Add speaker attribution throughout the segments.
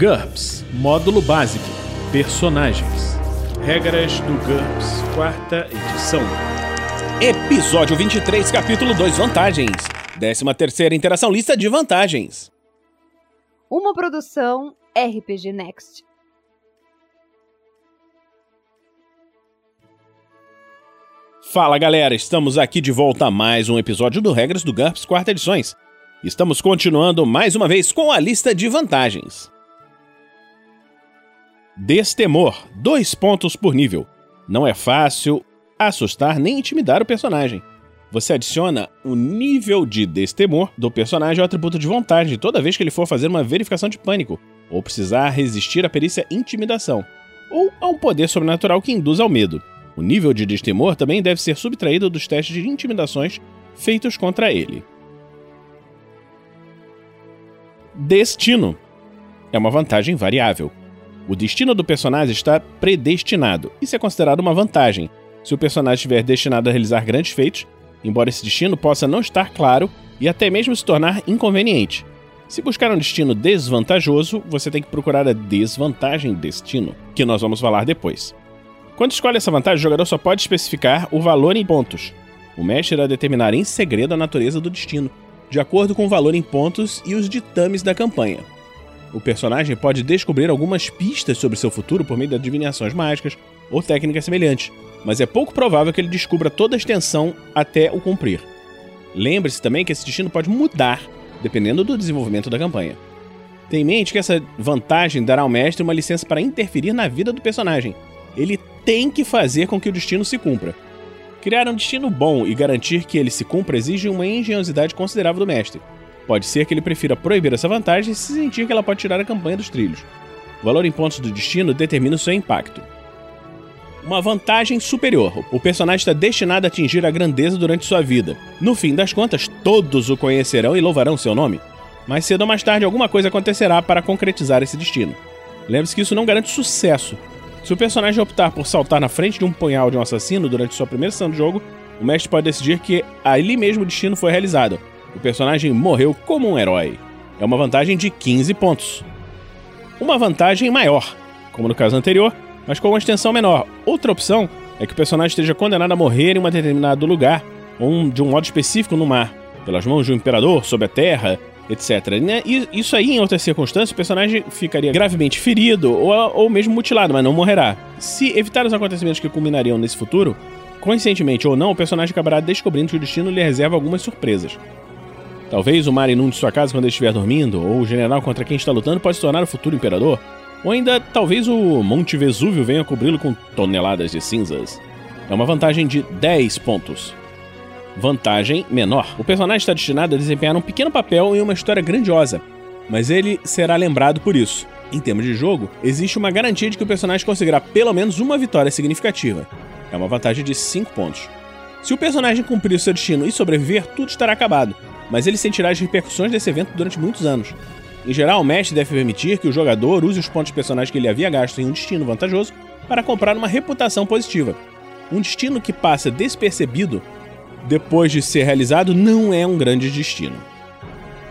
Speaker 1: GURPS Módulo Básico Personagens Regras do GURPS, quarta edição.
Speaker 2: Episódio 23, capítulo 2 Vantagens. 13 terceira interação lista de vantagens.
Speaker 3: Uma produção RPG Next.
Speaker 2: Fala galera, estamos aqui de volta a mais um episódio do Regras do GURPS, quarta edições. Estamos continuando mais uma vez com a lista de vantagens. Destemor, dois pontos por nível. Não é fácil assustar nem intimidar o personagem. Você adiciona o nível de destemor do personagem ao atributo de vontade toda vez que ele for fazer uma verificação de pânico, ou precisar resistir à perícia intimidação, ou a um poder sobrenatural que induz ao medo. O nível de destemor também deve ser subtraído dos testes de intimidações feitos contra ele. Destino é uma vantagem variável. O destino do personagem está predestinado. Isso é considerado uma vantagem. Se o personagem estiver destinado a realizar grandes feitos, embora esse destino possa não estar claro e até mesmo se tornar inconveniente. Se buscar um destino desvantajoso, você tem que procurar a desvantagem destino, que nós vamos falar depois. Quando escolhe essa vantagem, o jogador só pode especificar o valor em pontos. O mestre irá determinar em segredo a natureza do destino, de acordo com o valor em pontos e os ditames da campanha. O personagem pode descobrir algumas pistas sobre seu futuro por meio de adivinhações mágicas ou técnicas semelhantes, mas é pouco provável que ele descubra toda a extensão até o cumprir. Lembre-se também que esse destino pode mudar dependendo do desenvolvimento da campanha. Tenha em mente que essa vantagem dará ao mestre uma licença para interferir na vida do personagem. Ele tem que fazer com que o destino se cumpra. Criar um destino bom e garantir que ele se cumpra exige uma engenhosidade considerável do mestre. Pode ser que ele prefira proibir essa vantagem se sentir que ela pode tirar a campanha dos trilhos. O valor em pontos do destino determina o seu impacto. Uma vantagem superior. O personagem está destinado a atingir a grandeza durante sua vida. No fim das contas, todos o conhecerão e louvarão seu nome. Mais cedo ou mais tarde, alguma coisa acontecerá para concretizar esse destino. Lembre-se que isso não garante sucesso. Se o personagem optar por saltar na frente de um punhal de um assassino durante sua primeira sessão de jogo, o mestre pode decidir que ali mesmo o destino foi realizado, o personagem morreu como um herói. É uma vantagem de 15 pontos. Uma vantagem maior, como no caso anterior, mas com uma extensão menor. Outra opção é que o personagem esteja condenado a morrer em um determinado lugar, ou de um modo específico no mar, pelas mãos de um imperador, sob a terra, etc. E isso aí, em outras circunstâncias, o personagem ficaria gravemente ferido ou, ou mesmo mutilado, mas não morrerá. Se evitar os acontecimentos que culminariam nesse futuro, conscientemente ou não, o personagem acabará descobrindo que o destino lhe reserva algumas surpresas. Talvez o mar inunde sua casa quando ele estiver dormindo, ou o general contra quem está lutando pode se tornar o futuro imperador, ou ainda talvez o Monte Vesúvio venha cobri-lo com toneladas de cinzas. É uma vantagem de 10 pontos. Vantagem menor. O personagem está destinado a desempenhar um pequeno papel em uma história grandiosa, mas ele será lembrado por isso. Em termos de jogo, existe uma garantia de que o personagem conseguirá pelo menos uma vitória significativa. É uma vantagem de 5 pontos. Se o personagem cumprir seu destino e sobreviver, tudo estará acabado, mas ele sentirá as repercussões desse evento durante muitos anos. Em geral, o mestre deve permitir que o jogador use os pontos de personagem que ele havia gasto em um destino vantajoso para comprar uma reputação positiva. Um destino que passa despercebido depois de ser realizado não é um grande destino.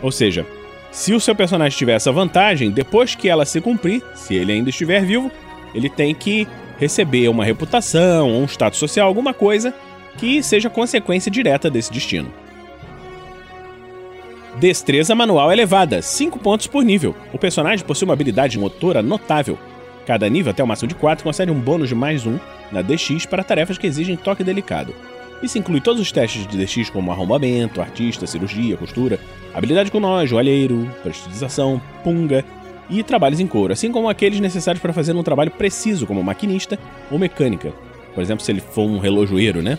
Speaker 2: Ou seja, se o seu personagem tiver essa vantagem, depois que ela se cumprir, se ele ainda estiver vivo, ele tem que receber uma reputação, um status social, alguma coisa que seja consequência direta desse destino. Destreza manual elevada, 5 pontos por nível. O personagem possui uma habilidade motora notável. Cada nível, até o máximo de 4, concede um bônus de mais 1 na DX para tarefas que exigem toque delicado. Isso inclui todos os testes de DX como arrombamento, artista, cirurgia, costura, habilidade com nó, joalheiro, prestatização, punga e trabalhos em couro, assim como aqueles necessários para fazer um trabalho preciso como maquinista ou mecânica. Por exemplo, se ele for um relojoeiro, né?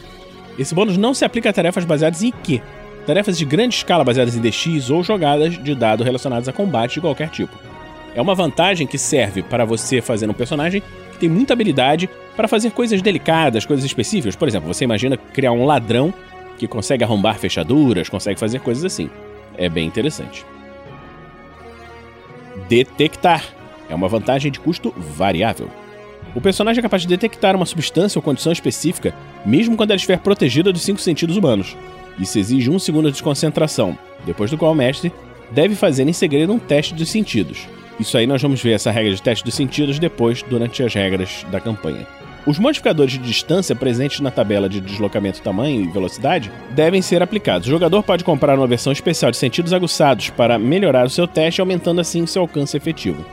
Speaker 2: Esse bônus não se aplica a tarefas baseadas em IQ, tarefas de grande escala baseadas em DX ou jogadas de dado relacionadas a combate de qualquer tipo. É uma vantagem que serve para você fazer um personagem que tem muita habilidade para fazer coisas delicadas, coisas específicas. Por exemplo, você imagina criar um ladrão que consegue arrombar fechaduras, consegue fazer coisas assim. É bem interessante. Detectar é uma vantagem de custo variável. O personagem é capaz de detectar uma substância ou condição específica, mesmo quando ela estiver protegida dos cinco sentidos humanos. Isso exige um segundo de concentração, depois do qual o mestre deve fazer em segredo um teste dos sentidos. Isso aí nós vamos ver essa regra de teste dos sentidos depois, durante as regras da campanha. Os modificadores de distância presentes na tabela de deslocamento, tamanho e velocidade devem ser aplicados. O jogador pode comprar uma versão especial de sentidos aguçados para melhorar o seu teste, aumentando assim seu alcance efetivo.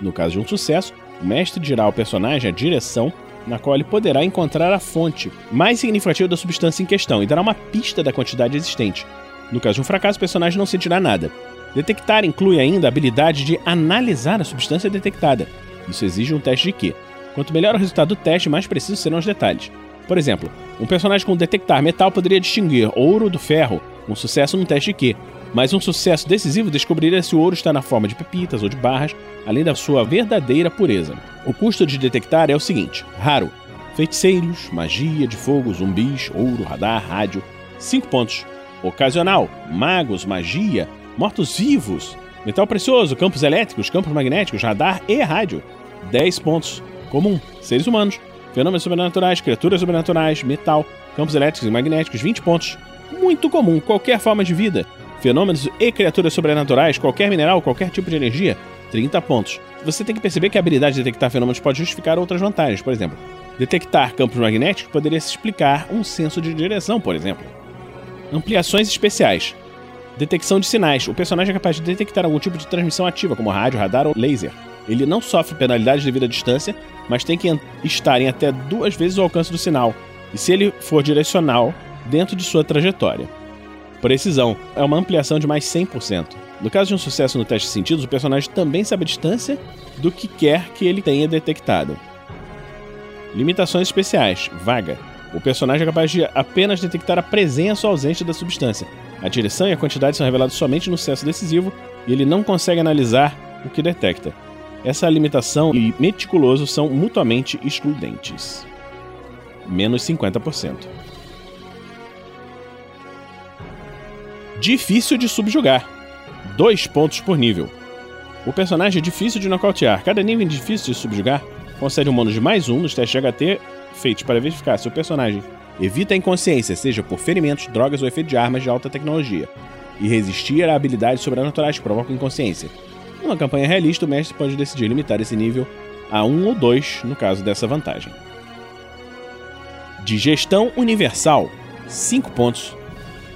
Speaker 2: No caso de um sucesso, o mestre dirá ao personagem a direção na qual ele poderá encontrar a fonte mais significativa da substância em questão e dará uma pista da quantidade existente. No caso de um fracasso, o personagem não sentirá nada. Detectar inclui ainda a habilidade de analisar a substância detectada. Isso exige um teste de Q. Quanto melhor o resultado do teste, mais precisos serão os detalhes. Por exemplo, um personagem com detectar metal poderia distinguir ouro do ferro, um sucesso no teste de Q, mas um sucesso decisivo descobriria se o ouro está na forma de pepitas ou de barras, além da sua verdadeira pureza. O custo de detectar é o seguinte: raro, feiticeiros, magia de fogo, zumbis, ouro, radar, rádio, 5 pontos. Ocasional, magos, magia, mortos-vivos, metal precioso, campos elétricos, campos magnéticos, radar e rádio, 10 pontos. Comum, seres humanos, fenômenos sobrenaturais, criaturas sobrenaturais, metal, campos elétricos e magnéticos, 20 pontos. Muito comum, qualquer forma de vida, fenômenos e criaturas sobrenaturais, qualquer mineral, qualquer tipo de energia, 30 pontos. Você tem que perceber que a habilidade de detectar fenômenos pode justificar outras vantagens. Por exemplo, detectar campos magnéticos poderia se explicar um senso de direção, por exemplo. Ampliações especiais. Detecção de sinais. O personagem é capaz de detectar algum tipo de transmissão ativa, como rádio, radar ou laser. Ele não sofre penalidades devido à distância, mas tem que estar em até duas vezes o alcance do sinal, e se ele for direcional, dentro de sua trajetória. Precisão é uma ampliação de mais 100%. No caso de um sucesso no teste de sentidos, o personagem também sabe a distância do que quer que ele tenha detectado. Limitações especiais. Vaga. O personagem é capaz de apenas detectar a presença ou ausência da substância. A direção e a quantidade são revelados somente no sucesso decisivo e ele não consegue analisar o que detecta. Essa limitação e meticuloso são mutuamente excludentes. Menos 50%. Difícil de subjugar. Dois pontos por nível. O personagem é difícil de nocautear. Cada nível difícil de subjugar concede um bônus de mais um nos testes de HT feitos para verificar se o personagem evita a inconsciência, seja por ferimentos, drogas ou efeito de armas de alta tecnologia, e resistir a habilidades sobrenaturais que provocam inconsciência. Numa campanha realista, o mestre pode decidir limitar esse nível a um ou dois no caso dessa vantagem. Digestão universal: 5 pontos.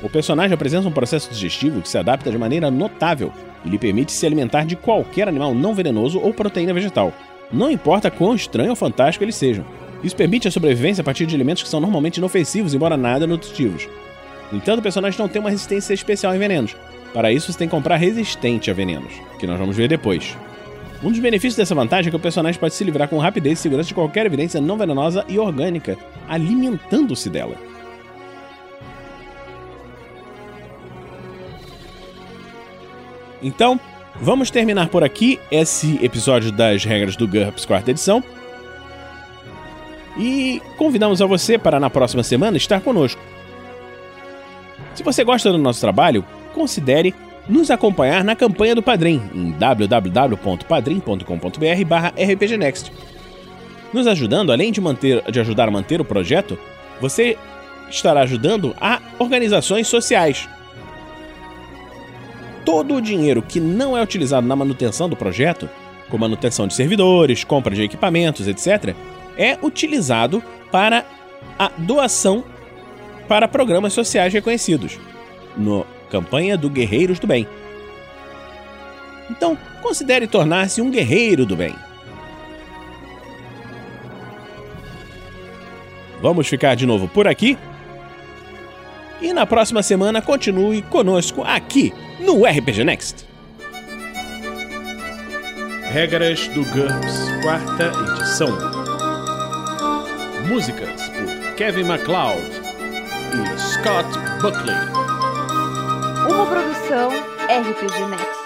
Speaker 2: O personagem apresenta um processo digestivo que se adapta de maneira notável e lhe permite se alimentar de qualquer animal não venenoso ou proteína vegetal, não importa quão estranho ou fantástico eles sejam. Isso permite a sobrevivência a partir de alimentos que são normalmente inofensivos, embora nada nutritivos. No entanto, o personagem não tem uma resistência especial em venenos. Para isso, você tem que comprar resistente a venenos, que nós vamos ver depois. Um dos benefícios dessa vantagem é que o personagem pode se livrar com rapidez e segurança de qualquer evidência não venenosa e orgânica, alimentando-se dela. Então, vamos terminar por aqui esse episódio das regras do GURPS quarta edição. E convidamos a você para na próxima semana estar conosco. Se você gosta do nosso trabalho, considere nos acompanhar na campanha do Padrim em www.padrim.com.br/rpgnext. Nos ajudando, além de, manter, de ajudar a manter o projeto, você estará ajudando a organizações sociais todo o dinheiro que não é utilizado na manutenção do projeto, como manutenção de servidores, compra de equipamentos, etc., é utilizado para a doação para programas sociais reconhecidos, no Campanha do Guerreiros do Bem. Então, considere tornar-se um guerreiro do bem. Vamos ficar de novo por aqui e na próxima semana continue conosco aqui no RPG Next.
Speaker 1: Regras do GURPS, quarta edição. Músicas por Kevin MacLeod e Scott Buckley.
Speaker 3: Uma produção RPG Next.